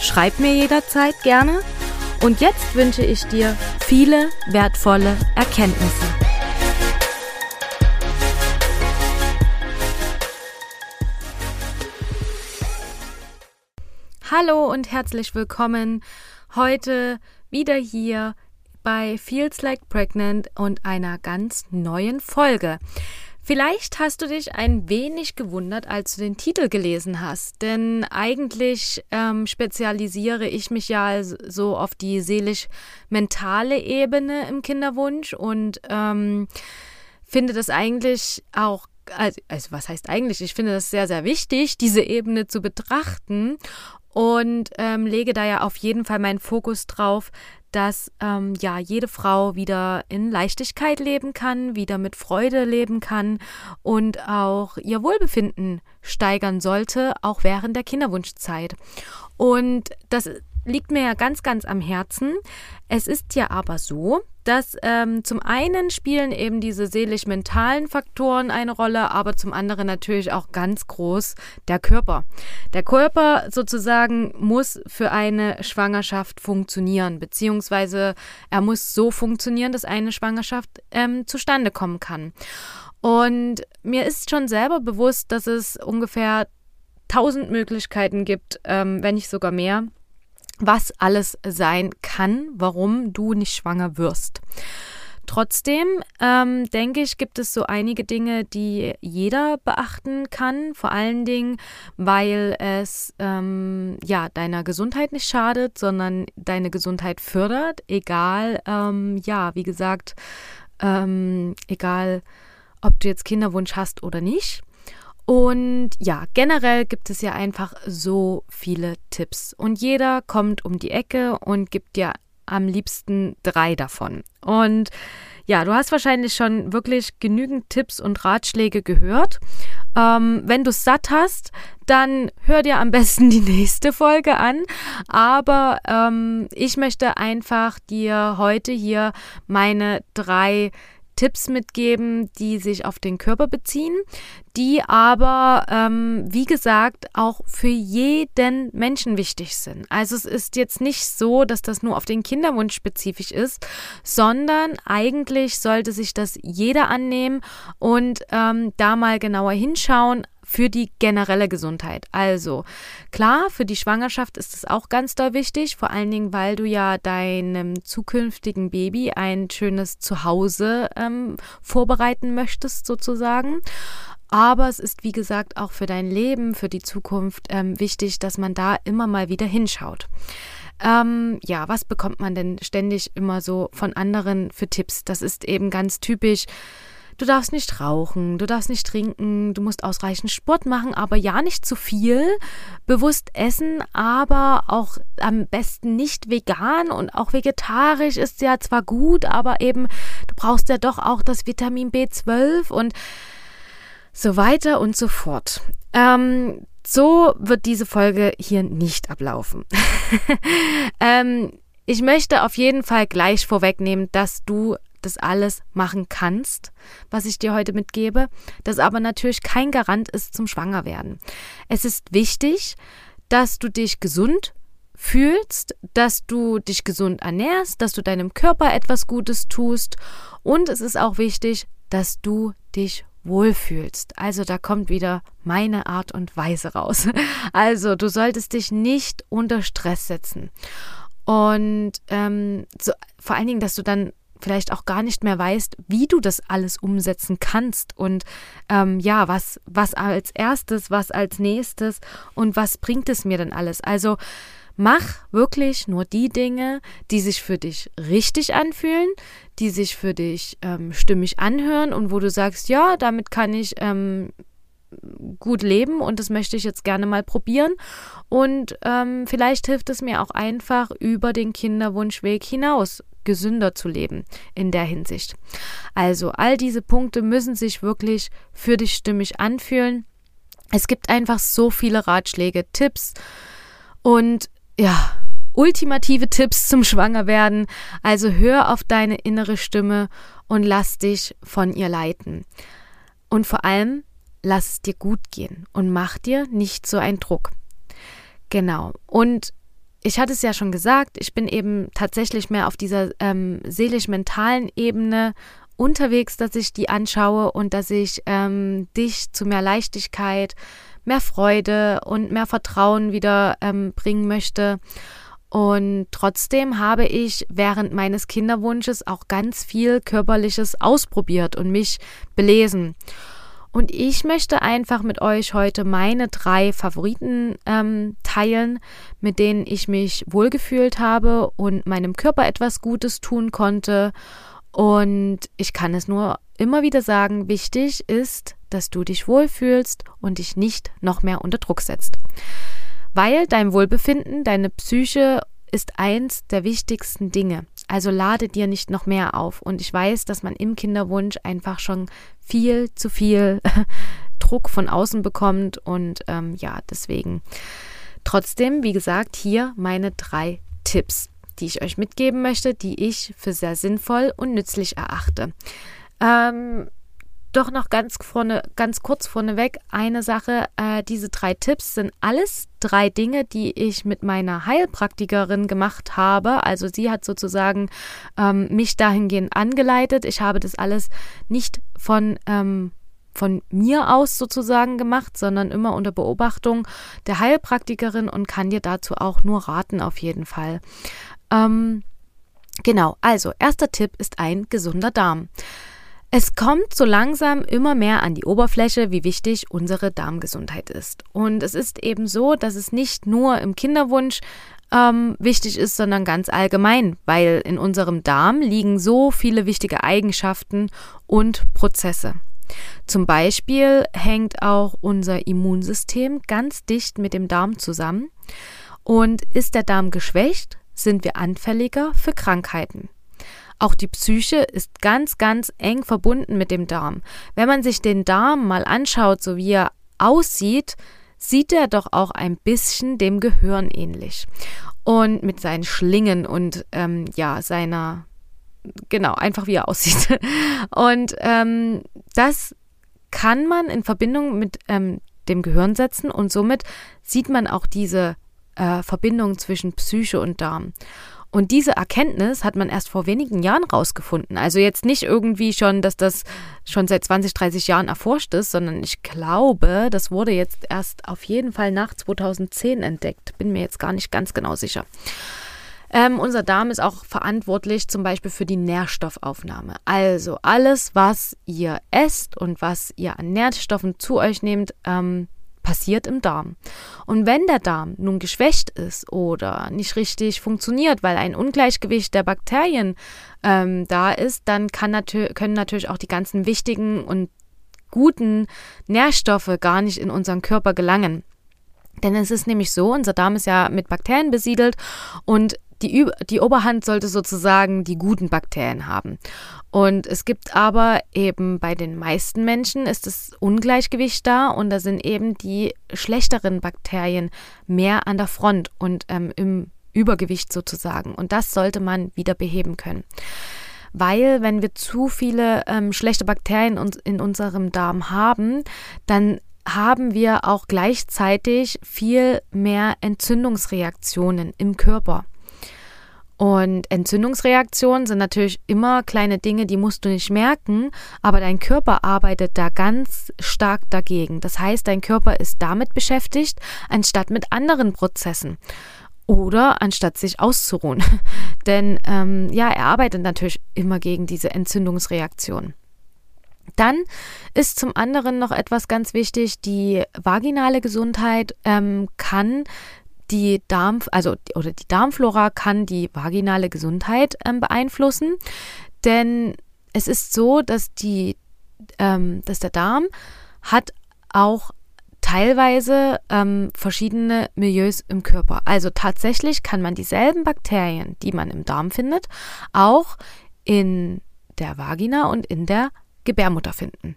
Schreib mir jederzeit gerne. Und jetzt wünsche ich dir viele wertvolle Erkenntnisse. Hallo und herzlich willkommen heute wieder hier bei Feels Like Pregnant und einer ganz neuen Folge. Vielleicht hast du dich ein wenig gewundert, als du den Titel gelesen hast, denn eigentlich ähm, spezialisiere ich mich ja so auf die seelisch-mentale Ebene im Kinderwunsch und ähm, finde das eigentlich auch also, was heißt eigentlich? Ich finde das sehr, sehr wichtig, diese Ebene zu betrachten und ähm, lege da ja auf jeden Fall meinen Fokus drauf, dass ähm, ja jede Frau wieder in Leichtigkeit leben kann, wieder mit Freude leben kann und auch ihr Wohlbefinden steigern sollte, auch während der Kinderwunschzeit. Und das liegt mir ja ganz, ganz am Herzen. Es ist ja aber so, dass ähm, zum einen spielen eben diese seelisch-mentalen Faktoren eine Rolle, aber zum anderen natürlich auch ganz groß der Körper. Der Körper sozusagen muss für eine Schwangerschaft funktionieren, beziehungsweise er muss so funktionieren, dass eine Schwangerschaft ähm, zustande kommen kann. Und mir ist schon selber bewusst, dass es ungefähr tausend Möglichkeiten gibt, ähm, wenn nicht sogar mehr, was alles sein kann, warum du nicht schwanger wirst. Trotzdem ähm, denke ich, gibt es so einige Dinge, die jeder beachten kann. Vor allen Dingen, weil es ähm, ja deiner Gesundheit nicht schadet, sondern deine Gesundheit fördert. Egal, ähm, ja, wie gesagt, ähm, egal, ob du jetzt Kinderwunsch hast oder nicht. Und ja, generell gibt es ja einfach so viele Tipps. Und jeder kommt um die Ecke und gibt dir am liebsten drei davon. Und ja, du hast wahrscheinlich schon wirklich genügend Tipps und Ratschläge gehört. Ähm, wenn du es satt hast, dann hör dir am besten die nächste Folge an. Aber ähm, ich möchte einfach dir heute hier meine drei Tipps mitgeben, die sich auf den Körper beziehen, die aber, ähm, wie gesagt, auch für jeden Menschen wichtig sind. Also es ist jetzt nicht so, dass das nur auf den Kinderwunsch spezifisch ist, sondern eigentlich sollte sich das jeder annehmen und ähm, da mal genauer hinschauen, für die generelle Gesundheit. Also klar, für die Schwangerschaft ist es auch ganz doll wichtig, vor allen Dingen, weil du ja deinem zukünftigen Baby ein schönes Zuhause ähm, vorbereiten möchtest, sozusagen. Aber es ist, wie gesagt, auch für dein Leben, für die Zukunft ähm, wichtig, dass man da immer mal wieder hinschaut. Ähm, ja, was bekommt man denn ständig immer so von anderen für Tipps? Das ist eben ganz typisch Du darfst nicht rauchen, du darfst nicht trinken, du musst ausreichend Sport machen, aber ja nicht zu viel. Bewusst essen, aber auch am besten nicht vegan und auch vegetarisch ist ja zwar gut, aber eben du brauchst ja doch auch das Vitamin B12 und so weiter und so fort. Ähm, so wird diese Folge hier nicht ablaufen. ähm, ich möchte auf jeden Fall gleich vorwegnehmen, dass du das alles machen kannst, was ich dir heute mitgebe, das aber natürlich kein Garant ist zum Schwangerwerden. Es ist wichtig, dass du dich gesund fühlst, dass du dich gesund ernährst, dass du deinem Körper etwas Gutes tust und es ist auch wichtig, dass du dich wohlfühlst. Also da kommt wieder meine Art und Weise raus. Also du solltest dich nicht unter Stress setzen. Und ähm, so, vor allen Dingen, dass du dann vielleicht auch gar nicht mehr weißt, wie du das alles umsetzen kannst und ähm, ja, was, was als erstes, was als nächstes und was bringt es mir denn alles? Also mach wirklich nur die Dinge, die sich für dich richtig anfühlen, die sich für dich ähm, stimmig anhören und wo du sagst, ja, damit kann ich ähm, gut leben und das möchte ich jetzt gerne mal probieren. Und ähm, vielleicht hilft es mir auch einfach über den Kinderwunschweg hinaus gesünder zu leben in der Hinsicht. Also all diese Punkte müssen sich wirklich für dich stimmig anfühlen. Es gibt einfach so viele Ratschläge, Tipps und ja, ultimative Tipps zum Schwangerwerden. Also hör auf deine innere Stimme und lass dich von ihr leiten. Und vor allem, lass es dir gut gehen und mach dir nicht so einen Druck. Genau. Und ich hatte es ja schon gesagt, ich bin eben tatsächlich mehr auf dieser ähm, seelisch-mentalen Ebene unterwegs, dass ich die anschaue und dass ich ähm, dich zu mehr Leichtigkeit, mehr Freude und mehr Vertrauen wieder ähm, bringen möchte. Und trotzdem habe ich während meines Kinderwunsches auch ganz viel Körperliches ausprobiert und mich belesen. Und ich möchte einfach mit euch heute meine drei Favoriten ähm, teilen, mit denen ich mich wohlgefühlt habe und meinem Körper etwas Gutes tun konnte. Und ich kann es nur immer wieder sagen, wichtig ist, dass du dich wohlfühlst und dich nicht noch mehr unter Druck setzt. Weil dein Wohlbefinden, deine Psyche ist eins der wichtigsten Dinge. Also lade dir nicht noch mehr auf. Und ich weiß, dass man im Kinderwunsch einfach schon viel zu viel Druck von außen bekommt. Und ähm, ja, deswegen. Trotzdem, wie gesagt, hier meine drei Tipps, die ich euch mitgeben möchte, die ich für sehr sinnvoll und nützlich erachte. Ähm, doch noch ganz vorne, ganz kurz vorneweg eine Sache. Äh, diese drei Tipps sind alles drei Dinge, die ich mit meiner Heilpraktikerin gemacht habe. Also sie hat sozusagen ähm, mich dahingehend angeleitet. Ich habe das alles nicht von ähm, von mir aus sozusagen gemacht, sondern immer unter Beobachtung der Heilpraktikerin und kann dir dazu auch nur raten auf jeden Fall. Ähm, genau, also erster Tipp ist ein gesunder Darm. Es kommt so langsam immer mehr an die Oberfläche, wie wichtig unsere Darmgesundheit ist. Und es ist eben so, dass es nicht nur im Kinderwunsch ähm, wichtig ist, sondern ganz allgemein, weil in unserem Darm liegen so viele wichtige Eigenschaften und Prozesse. Zum Beispiel hängt auch unser Immunsystem ganz dicht mit dem Darm zusammen. Und ist der Darm geschwächt, sind wir anfälliger für Krankheiten. Auch die Psyche ist ganz, ganz eng verbunden mit dem Darm. Wenn man sich den Darm mal anschaut, so wie er aussieht, sieht er doch auch ein bisschen dem Gehirn ähnlich. Und mit seinen Schlingen und ähm, ja, seiner, genau, einfach wie er aussieht. Und ähm, das kann man in Verbindung mit ähm, dem Gehirn setzen und somit sieht man auch diese äh, Verbindung zwischen Psyche und Darm. Und diese Erkenntnis hat man erst vor wenigen Jahren rausgefunden. Also jetzt nicht irgendwie schon, dass das schon seit 20, 30 Jahren erforscht ist, sondern ich glaube, das wurde jetzt erst auf jeden Fall nach 2010 entdeckt. Bin mir jetzt gar nicht ganz genau sicher. Ähm, unser Darm ist auch verantwortlich zum Beispiel für die Nährstoffaufnahme. Also alles, was ihr esst und was ihr an Nährstoffen zu euch nehmt, ähm, passiert im Darm. Und wenn der Darm nun geschwächt ist oder nicht richtig funktioniert, weil ein Ungleichgewicht der Bakterien ähm, da ist, dann natür können natürlich auch die ganzen wichtigen und guten Nährstoffe gar nicht in unseren Körper gelangen. Denn es ist nämlich so, unser Darm ist ja mit Bakterien besiedelt und die, die Oberhand sollte sozusagen die guten Bakterien haben. Und es gibt aber eben bei den meisten Menschen ist das Ungleichgewicht da und da sind eben die schlechteren Bakterien mehr an der Front und ähm, im Übergewicht sozusagen. Und das sollte man wieder beheben können. Weil wenn wir zu viele ähm, schlechte Bakterien in unserem Darm haben, dann haben wir auch gleichzeitig viel mehr Entzündungsreaktionen im Körper. Und Entzündungsreaktionen sind natürlich immer kleine Dinge, die musst du nicht merken, aber dein Körper arbeitet da ganz stark dagegen. Das heißt, dein Körper ist damit beschäftigt, anstatt mit anderen Prozessen oder anstatt sich auszuruhen. Denn ähm, ja, er arbeitet natürlich immer gegen diese Entzündungsreaktion. Dann ist zum anderen noch etwas ganz wichtig, die vaginale Gesundheit ähm, kann die Darm, also oder die Darmflora kann die vaginale Gesundheit ähm, beeinflussen, denn es ist so, dass die, ähm, dass der Darm hat auch teilweise ähm, verschiedene Milieus im Körper. Also tatsächlich kann man dieselben Bakterien, die man im Darm findet, auch in der Vagina und in der Gebärmutter finden.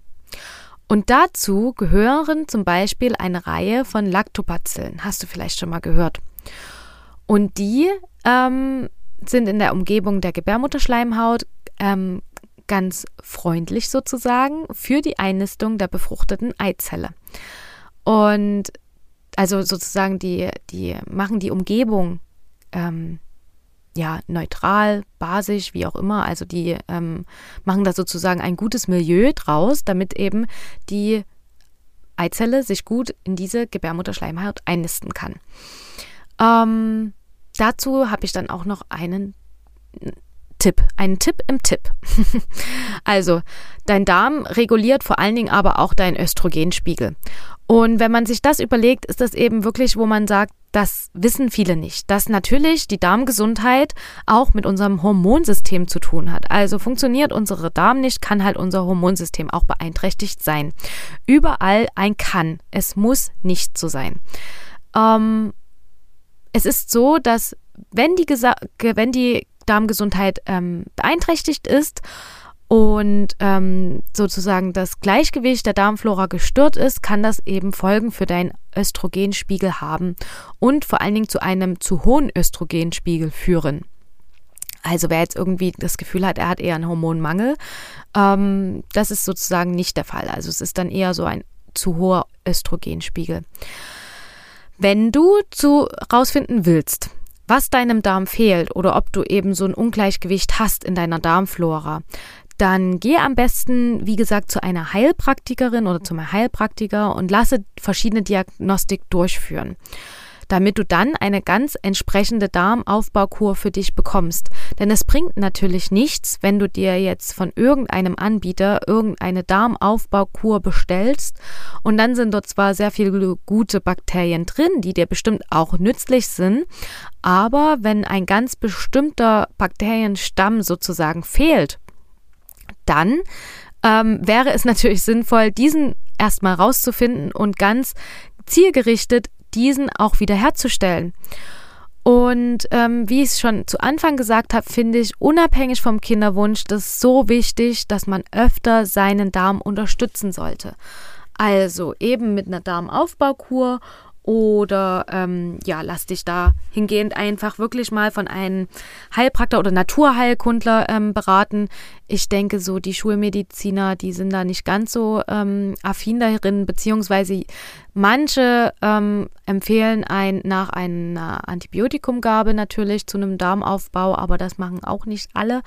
Und dazu gehören zum Beispiel eine Reihe von Lactobacillen, hast du vielleicht schon mal gehört. Und die ähm, sind in der Umgebung der Gebärmutterschleimhaut ähm, ganz freundlich sozusagen für die Einnistung der befruchteten Eizelle. Und also sozusagen die, die machen die Umgebung ähm, ja neutral, basisch, wie auch immer. Also die ähm, machen da sozusagen ein gutes Milieu draus, damit eben die Eizelle sich gut in diese Gebärmutterschleimhaut einnisten kann. Ähm, dazu habe ich dann auch noch einen Tipp, einen Tipp im Tipp. also, dein Darm reguliert vor allen Dingen aber auch deinen Östrogenspiegel. Und wenn man sich das überlegt, ist das eben wirklich, wo man sagt, das wissen viele nicht, dass natürlich die Darmgesundheit auch mit unserem Hormonsystem zu tun hat. Also funktioniert unsere Darm nicht, kann halt unser Hormonsystem auch beeinträchtigt sein. Überall ein kann. Es muss nicht so sein. Ähm, es ist so, dass wenn die, wenn die Darmgesundheit ähm, beeinträchtigt ist und ähm, sozusagen das Gleichgewicht der Darmflora gestört ist, kann das eben Folgen für deinen Östrogenspiegel haben und vor allen Dingen zu einem zu hohen Östrogenspiegel führen. Also wer jetzt irgendwie das Gefühl hat, er hat eher einen Hormonmangel, ähm, das ist sozusagen nicht der Fall. Also es ist dann eher so ein zu hoher Östrogenspiegel. Wenn du zu rausfinden willst, was deinem Darm fehlt oder ob du eben so ein Ungleichgewicht hast in deiner Darmflora, dann geh am besten, wie gesagt, zu einer Heilpraktikerin oder zu einem Heilpraktiker und lasse verschiedene Diagnostik durchführen damit du dann eine ganz entsprechende Darmaufbaukur für dich bekommst. Denn es bringt natürlich nichts, wenn du dir jetzt von irgendeinem Anbieter irgendeine Darmaufbaukur bestellst und dann sind dort zwar sehr viele gute Bakterien drin, die dir bestimmt auch nützlich sind, aber wenn ein ganz bestimmter Bakterienstamm sozusagen fehlt, dann ähm, wäre es natürlich sinnvoll, diesen erstmal rauszufinden und ganz zielgerichtet diesen auch wiederherzustellen. Und ähm, wie ich es schon zu Anfang gesagt habe, finde ich unabhängig vom Kinderwunsch das so wichtig, dass man öfter seinen Darm unterstützen sollte. Also eben mit einer Darmaufbaukur oder ähm, ja, lass dich da hingehend einfach wirklich mal von einem Heilpraktiker oder Naturheilkundler ähm, beraten. Ich denke, so die Schulmediziner, die sind da nicht ganz so ähm, affin darin, beziehungsweise manche ähm, empfehlen ein nach einer Antibiotikumgabe natürlich zu einem Darmaufbau, aber das machen auch nicht alle.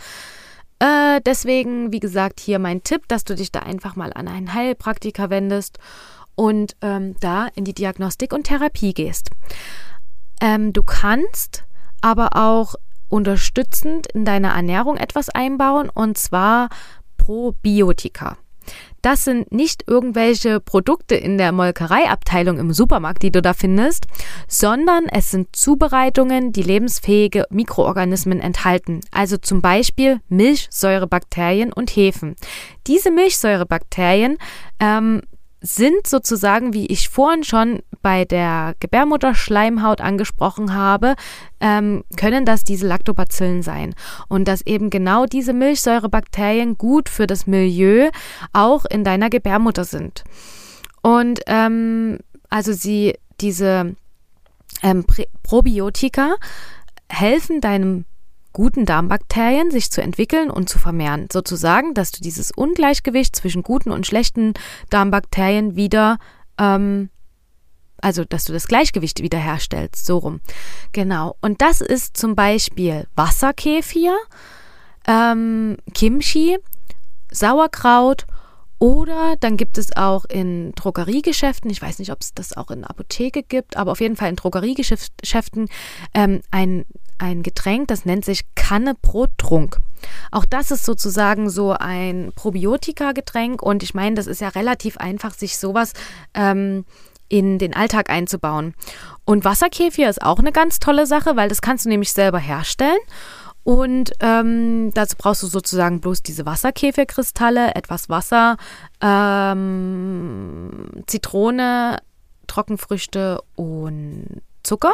Äh, deswegen, wie gesagt, hier mein Tipp, dass du dich da einfach mal an einen Heilpraktiker wendest und ähm, da in die Diagnostik und Therapie gehst. Ähm, du kannst aber auch unterstützend in deiner Ernährung etwas einbauen und zwar Probiotika. Das sind nicht irgendwelche Produkte in der Molkereiabteilung im Supermarkt, die du da findest, sondern es sind Zubereitungen, die lebensfähige Mikroorganismen enthalten, also zum Beispiel Milchsäurebakterien und Hefen. Diese Milchsäurebakterien ähm, sind sozusagen, wie ich vorhin schon bei der Gebärmutterschleimhaut angesprochen habe, ähm, können das diese Lactobacillen sein. Und dass eben genau diese Milchsäurebakterien gut für das Milieu auch in deiner Gebärmutter sind. Und ähm, also sie, diese ähm, Probiotika helfen deinem guten Darmbakterien sich zu entwickeln und zu vermehren. Sozusagen, dass du dieses Ungleichgewicht zwischen guten und schlechten Darmbakterien wieder, ähm, also dass du das Gleichgewicht wiederherstellst, so rum. Genau. Und das ist zum Beispiel Wasserkefir, ähm, Kimchi, Sauerkraut oder dann gibt es auch in Drogeriegeschäften, ich weiß nicht, ob es das auch in Apotheke gibt, aber auf jeden Fall in Drogeriegeschäften ähm, ein ein Getränk, das nennt sich Kanne Brottrunk. Auch das ist sozusagen so ein Probiotika-Getränk und ich meine, das ist ja relativ einfach, sich sowas ähm, in den Alltag einzubauen. Und Wasserkefir ist auch eine ganz tolle Sache, weil das kannst du nämlich selber herstellen. Und ähm, dazu brauchst du sozusagen bloß diese Wasserkäferkristalle, etwas Wasser, ähm, Zitrone, Trockenfrüchte und Zucker.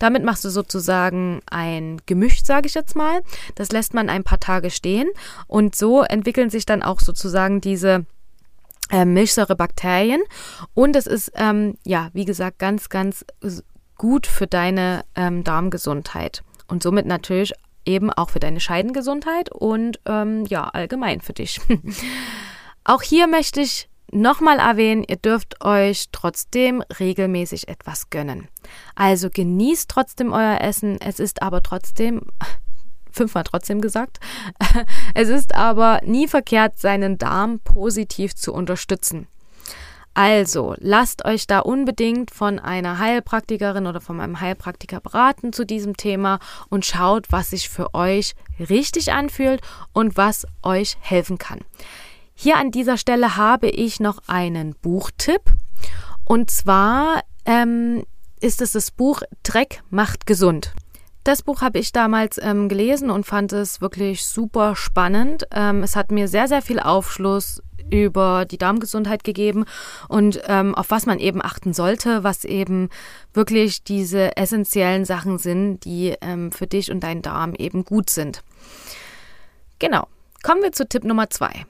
Damit machst du sozusagen ein Gemisch, sage ich jetzt mal. Das lässt man ein paar Tage stehen und so entwickeln sich dann auch sozusagen diese äh, Milchsäurebakterien und es ist ähm, ja wie gesagt ganz ganz gut für deine ähm, Darmgesundheit und somit natürlich eben auch für deine Scheidengesundheit und ähm, ja allgemein für dich. auch hier möchte ich nochmal erwähnen, ihr dürft euch trotzdem regelmäßig etwas gönnen. Also genießt trotzdem euer Essen. Es ist aber trotzdem, fünfmal trotzdem gesagt, es ist aber nie verkehrt, seinen Darm positiv zu unterstützen. Also lasst euch da unbedingt von einer Heilpraktikerin oder von einem Heilpraktiker beraten zu diesem Thema und schaut, was sich für euch richtig anfühlt und was euch helfen kann. Hier an dieser Stelle habe ich noch einen Buchtipp. Und zwar ähm, ist es das Buch Dreck macht gesund. Das Buch habe ich damals ähm, gelesen und fand es wirklich super spannend. Ähm, es hat mir sehr, sehr viel Aufschluss über die Darmgesundheit gegeben und ähm, auf was man eben achten sollte, was eben wirklich diese essentiellen Sachen sind, die ähm, für dich und deinen Darm eben gut sind. Genau. Kommen wir zu Tipp Nummer zwei.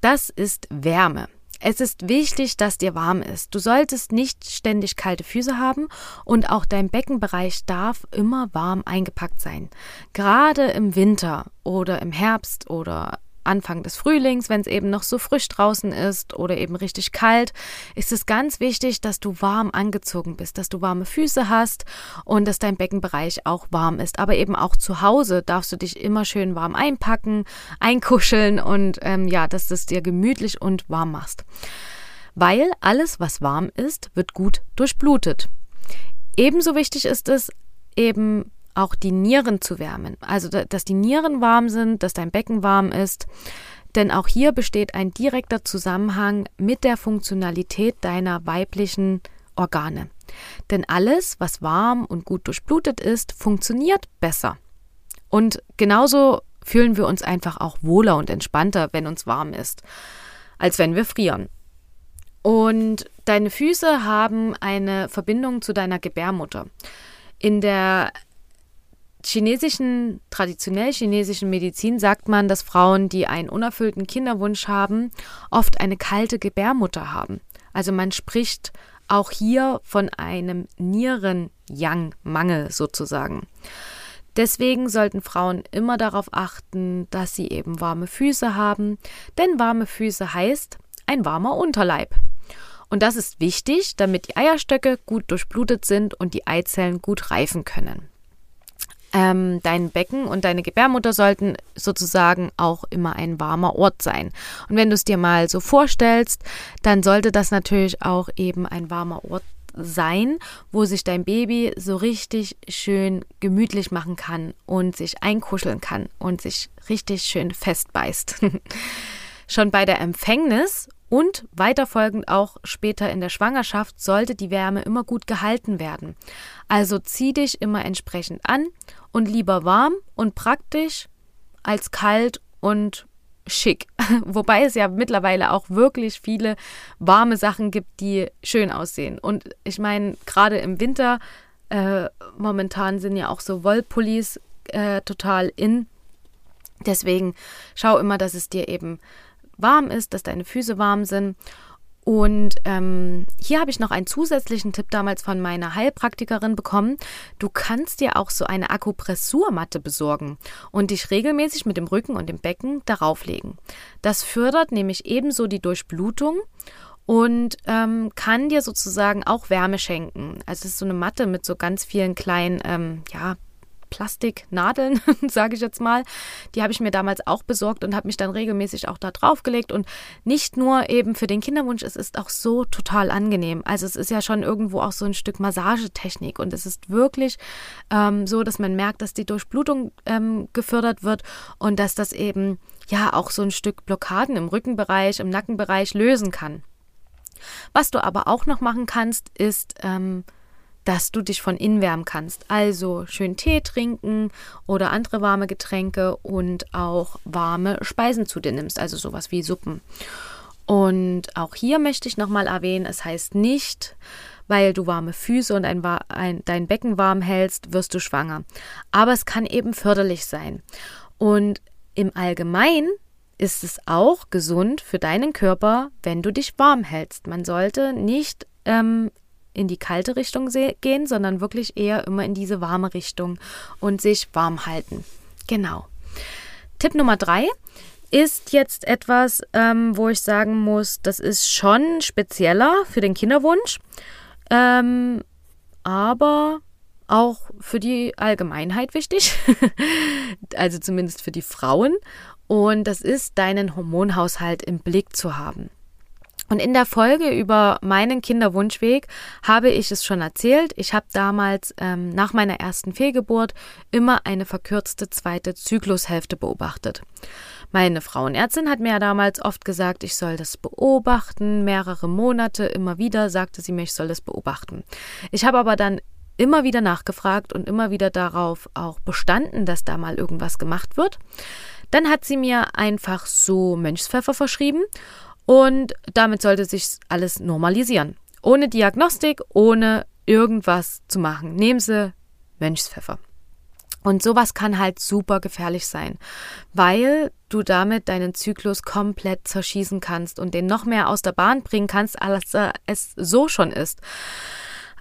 Das ist Wärme. Es ist wichtig, dass dir warm ist. Du solltest nicht ständig kalte Füße haben und auch dein Beckenbereich darf immer warm eingepackt sein. Gerade im Winter oder im Herbst oder Anfang des Frühlings, wenn es eben noch so frisch draußen ist oder eben richtig kalt, ist es ganz wichtig, dass du warm angezogen bist, dass du warme Füße hast und dass dein Beckenbereich auch warm ist. Aber eben auch zu Hause darfst du dich immer schön warm einpacken, einkuscheln und ähm, ja, dass du es dir gemütlich und warm machst. Weil alles, was warm ist, wird gut durchblutet. Ebenso wichtig ist es, eben auch die Nieren zu wärmen. Also, dass die Nieren warm sind, dass dein Becken warm ist. Denn auch hier besteht ein direkter Zusammenhang mit der Funktionalität deiner weiblichen Organe. Denn alles, was warm und gut durchblutet ist, funktioniert besser. Und genauso fühlen wir uns einfach auch wohler und entspannter, wenn uns warm ist, als wenn wir frieren. Und deine Füße haben eine Verbindung zu deiner Gebärmutter. In der chinesischen, traditionell chinesischen Medizin sagt man, dass Frauen, die einen unerfüllten Kinderwunsch haben, oft eine kalte Gebärmutter haben. Also man spricht auch hier von einem Nieren-Yang-Mangel sozusagen. Deswegen sollten Frauen immer darauf achten, dass sie eben warme Füße haben, denn warme Füße heißt ein warmer Unterleib. Und das ist wichtig, damit die Eierstöcke gut durchblutet sind und die Eizellen gut reifen können. Ähm, dein Becken und deine Gebärmutter sollten sozusagen auch immer ein warmer Ort sein. Und wenn du es dir mal so vorstellst, dann sollte das natürlich auch eben ein warmer Ort sein, wo sich dein Baby so richtig schön gemütlich machen kann und sich einkuscheln kann und sich richtig schön festbeißt. Schon bei der Empfängnis und weiterfolgend auch später in der Schwangerschaft sollte die Wärme immer gut gehalten werden. Also zieh dich immer entsprechend an und lieber warm und praktisch als kalt und schick. Wobei es ja mittlerweile auch wirklich viele warme Sachen gibt, die schön aussehen. Und ich meine, gerade im Winter, äh, momentan sind ja auch so Wollpullis äh, total in. Deswegen schau immer, dass es dir eben warm ist, dass deine Füße warm sind. Und ähm, hier habe ich noch einen zusätzlichen Tipp damals von meiner Heilpraktikerin bekommen. Du kannst dir auch so eine Akupressurmatte besorgen und dich regelmäßig mit dem Rücken und dem Becken darauf legen. Das fördert nämlich ebenso die Durchblutung und ähm, kann dir sozusagen auch Wärme schenken. Also es ist so eine Matte mit so ganz vielen kleinen, ähm, ja, Plastiknadeln, sage ich jetzt mal. Die habe ich mir damals auch besorgt und habe mich dann regelmäßig auch da draufgelegt. Und nicht nur eben für den Kinderwunsch, es ist auch so total angenehm. Also es ist ja schon irgendwo auch so ein Stück Massagetechnik und es ist wirklich ähm, so, dass man merkt, dass die Durchblutung ähm, gefördert wird und dass das eben ja auch so ein Stück Blockaden im Rückenbereich, im Nackenbereich lösen kann. Was du aber auch noch machen kannst, ist ähm, dass du dich von innen wärmen kannst. Also schön Tee trinken oder andere warme Getränke und auch warme Speisen zu dir nimmst, also sowas wie Suppen. Und auch hier möchte ich nochmal erwähnen, es heißt nicht, weil du warme Füße und ein, ein, dein Becken warm hältst, wirst du schwanger. Aber es kann eben förderlich sein. Und im Allgemeinen ist es auch gesund für deinen Körper, wenn du dich warm hältst. Man sollte nicht ähm, in die kalte Richtung gehen, sondern wirklich eher immer in diese warme Richtung und sich warm halten. Genau. Tipp Nummer drei ist jetzt etwas, ähm, wo ich sagen muss, das ist schon spezieller für den Kinderwunsch, ähm, aber auch für die Allgemeinheit wichtig, also zumindest für die Frauen. Und das ist, deinen Hormonhaushalt im Blick zu haben. Und in der Folge über meinen Kinderwunschweg habe ich es schon erzählt. Ich habe damals ähm, nach meiner ersten Fehlgeburt immer eine verkürzte zweite Zyklushälfte beobachtet. Meine Frauenärztin hat mir ja damals oft gesagt, ich soll das beobachten, mehrere Monate, immer wieder sagte sie mir, ich soll das beobachten. Ich habe aber dann immer wieder nachgefragt und immer wieder darauf auch bestanden, dass da mal irgendwas gemacht wird. Dann hat sie mir einfach so Mönchspfeffer verschrieben und damit sollte sich alles normalisieren. Ohne Diagnostik, ohne irgendwas zu machen. Nehmen Sie Mönchspfeffer. Und sowas kann halt super gefährlich sein, weil du damit deinen Zyklus komplett zerschießen kannst und den noch mehr aus der Bahn bringen kannst, als es so schon ist.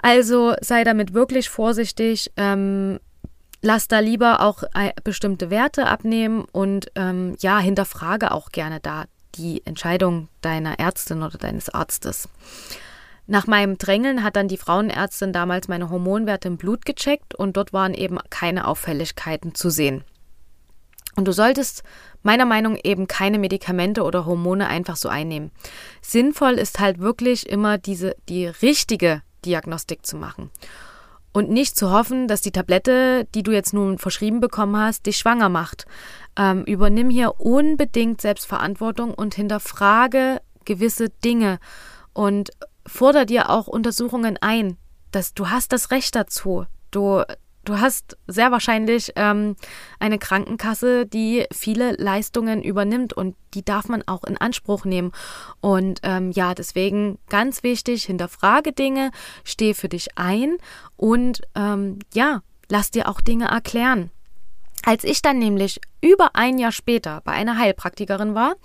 Also sei damit wirklich vorsichtig. Ähm, lass da lieber auch äh, bestimmte Werte abnehmen und ähm, ja, hinterfrage auch gerne da die Entscheidung deiner Ärztin oder deines Arztes. Nach meinem Drängeln hat dann die Frauenärztin damals meine Hormonwerte im Blut gecheckt und dort waren eben keine Auffälligkeiten zu sehen. Und du solltest meiner Meinung nach eben keine Medikamente oder Hormone einfach so einnehmen. Sinnvoll ist halt wirklich immer diese die richtige Diagnostik zu machen und nicht zu hoffen, dass die Tablette, die du jetzt nun verschrieben bekommen hast, dich schwanger macht. Ähm, übernimm hier unbedingt Selbstverantwortung und hinterfrage gewisse Dinge und fordere dir auch Untersuchungen ein. Dass du hast das Recht dazu. Du Du hast sehr wahrscheinlich ähm, eine Krankenkasse, die viele Leistungen übernimmt und die darf man auch in Anspruch nehmen. Und ähm, ja, deswegen ganz wichtig, hinterfrage Dinge, steh für dich ein und ähm, ja, lass dir auch Dinge erklären. Als ich dann nämlich über ein Jahr später bei einer Heilpraktikerin war,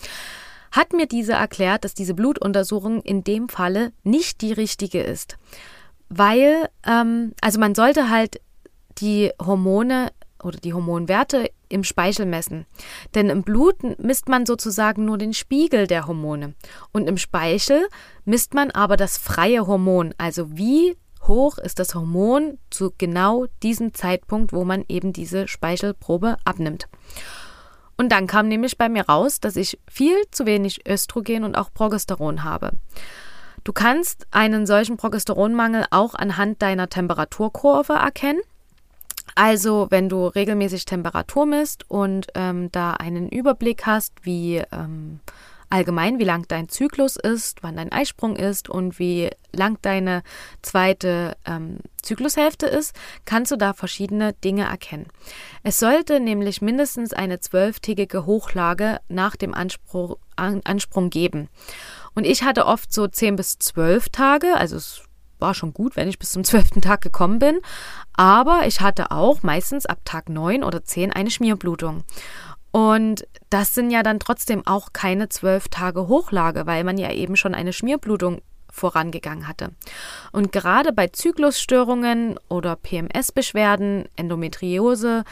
hat mir diese erklärt, dass diese Blutuntersuchung in dem Falle nicht die richtige ist weil, ähm, also man sollte halt die Hormone oder die Hormonwerte im Speichel messen. Denn im Blut misst man sozusagen nur den Spiegel der Hormone. Und im Speichel misst man aber das freie Hormon, also wie hoch ist das Hormon zu genau diesem Zeitpunkt, wo man eben diese Speichelprobe abnimmt. Und dann kam nämlich bei mir raus, dass ich viel zu wenig Östrogen und auch Progesteron habe. Du kannst einen solchen Progesteronmangel auch anhand deiner Temperaturkurve erkennen. Also, wenn du regelmäßig Temperatur misst und ähm, da einen Überblick hast, wie ähm, allgemein, wie lang dein Zyklus ist, wann dein Eisprung ist und wie lang deine zweite ähm, Zyklushälfte ist, kannst du da verschiedene Dinge erkennen. Es sollte nämlich mindestens eine zwölftägige Hochlage nach dem Anspruch, An Ansprung geben. Und ich hatte oft so zehn bis zwölf Tage, also es war schon gut, wenn ich bis zum zwölften Tag gekommen bin. Aber ich hatte auch meistens ab Tag neun oder zehn eine Schmierblutung. Und das sind ja dann trotzdem auch keine zwölf Tage Hochlage, weil man ja eben schon eine Schmierblutung vorangegangen hatte. Und gerade bei Zyklusstörungen oder PMS-Beschwerden, Endometriose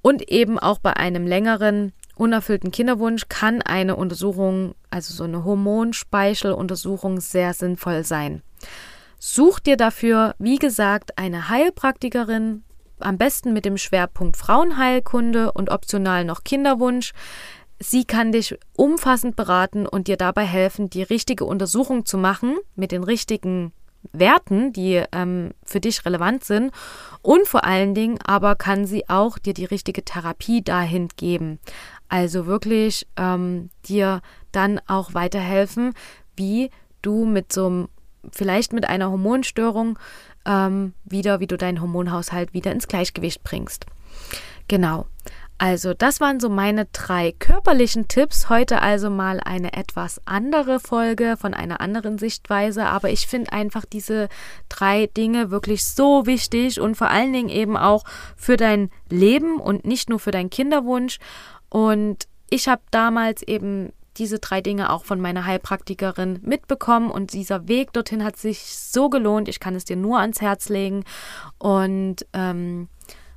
und eben auch bei einem längeren unerfüllten Kinderwunsch kann eine Untersuchung, also so eine Hormonspeicheluntersuchung, sehr sinnvoll sein. Such dir dafür, wie gesagt, eine Heilpraktikerin, am besten mit dem Schwerpunkt Frauenheilkunde und optional noch Kinderwunsch. Sie kann dich umfassend beraten und dir dabei helfen, die richtige Untersuchung zu machen mit den richtigen Werten, die ähm, für dich relevant sind. Und vor allen Dingen aber kann sie auch dir die richtige Therapie dahin geben. Also wirklich ähm, dir dann auch weiterhelfen, wie du mit so einem vielleicht mit einer Hormonstörung ähm, wieder, wie du deinen Hormonhaushalt wieder ins Gleichgewicht bringst. Genau. Also, das waren so meine drei körperlichen Tipps. Heute also mal eine etwas andere Folge von einer anderen Sichtweise. Aber ich finde einfach diese drei Dinge wirklich so wichtig und vor allen Dingen eben auch für dein Leben und nicht nur für deinen Kinderwunsch. Und ich habe damals eben diese drei Dinge auch von meiner Heilpraktikerin mitbekommen und dieser Weg dorthin hat sich so gelohnt. Ich kann es dir nur ans Herz legen und ähm,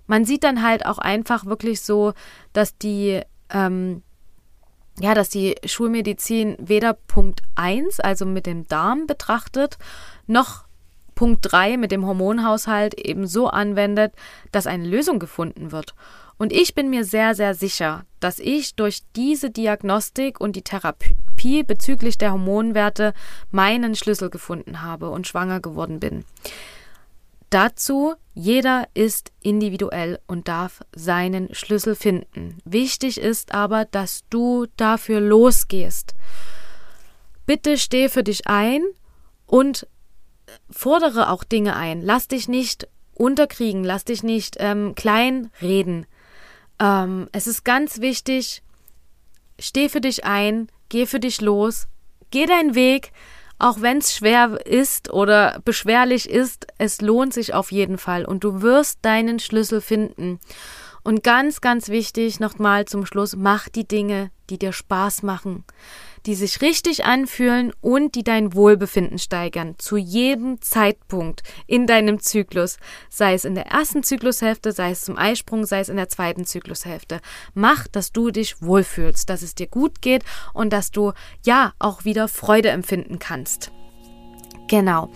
man sieht dann halt auch einfach wirklich so, dass die, ähm, ja, dass die Schulmedizin weder Punkt 1, also mit dem Darm betrachtet, noch Punkt 3 mit dem Hormonhaushalt eben so anwendet, dass eine Lösung gefunden wird. Und ich bin mir sehr, sehr sicher, dass ich durch diese Diagnostik und die Therapie bezüglich der Hormonwerte meinen Schlüssel gefunden habe und schwanger geworden bin. Dazu, jeder ist individuell und darf seinen Schlüssel finden. Wichtig ist aber, dass du dafür losgehst. Bitte steh für dich ein und fordere auch Dinge ein. Lass dich nicht unterkriegen, lass dich nicht ähm, klein reden. Ähm, es ist ganz wichtig, steh für dich ein, geh für dich los, geh deinen Weg, auch wenn es schwer ist oder beschwerlich ist, es lohnt sich auf jeden Fall und du wirst deinen Schlüssel finden. Und ganz, ganz wichtig nochmal zum Schluss, mach die Dinge, die dir Spaß machen die sich richtig anfühlen und die dein Wohlbefinden steigern, zu jedem Zeitpunkt in deinem Zyklus, sei es in der ersten Zyklushälfte, sei es zum Eisprung, sei es in der zweiten Zyklushälfte. Mach, dass du dich wohlfühlst, dass es dir gut geht und dass du ja auch wieder Freude empfinden kannst. Genau.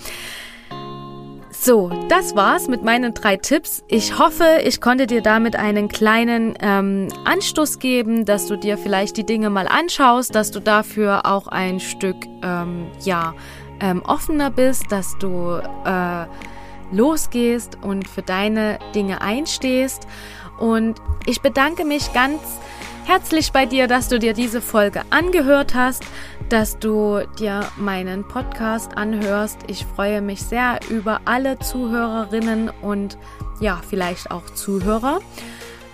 So, das war's mit meinen drei Tipps. Ich hoffe, ich konnte dir damit einen kleinen ähm, Anstoß geben, dass du dir vielleicht die Dinge mal anschaust, dass du dafür auch ein Stück ähm, ja ähm, offener bist, dass du äh, losgehst und für deine Dinge einstehst. Und ich bedanke mich ganz herzlich bei dir, dass du dir diese Folge angehört hast, dass du dir meinen Podcast anhörst. Ich freue mich sehr über alle Zuhörerinnen und ja, vielleicht auch Zuhörer.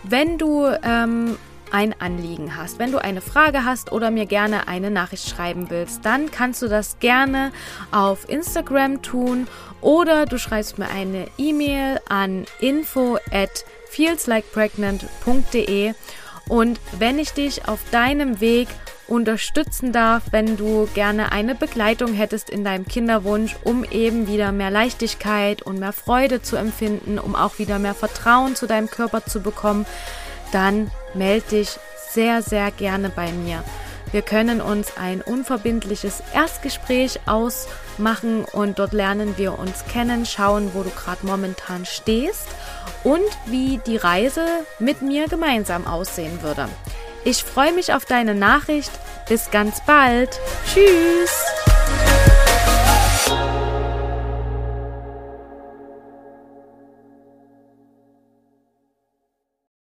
Wenn du ähm, ein Anliegen hast, wenn du eine Frage hast oder mir gerne eine Nachricht schreiben willst, dann kannst du das gerne auf Instagram tun oder du schreibst mir eine E-Mail an info at feelslikepregnant.de und wenn ich dich auf deinem Weg unterstützen darf, wenn du gerne eine Begleitung hättest in deinem Kinderwunsch, um eben wieder mehr Leichtigkeit und mehr Freude zu empfinden, um auch wieder mehr Vertrauen zu deinem Körper zu bekommen, dann melde dich sehr, sehr gerne bei mir. Wir können uns ein unverbindliches Erstgespräch ausmachen und dort lernen wir uns kennen, schauen, wo du gerade momentan stehst und wie die Reise mit mir gemeinsam aussehen würde. Ich freue mich auf deine Nachricht. Bis ganz bald. Tschüss.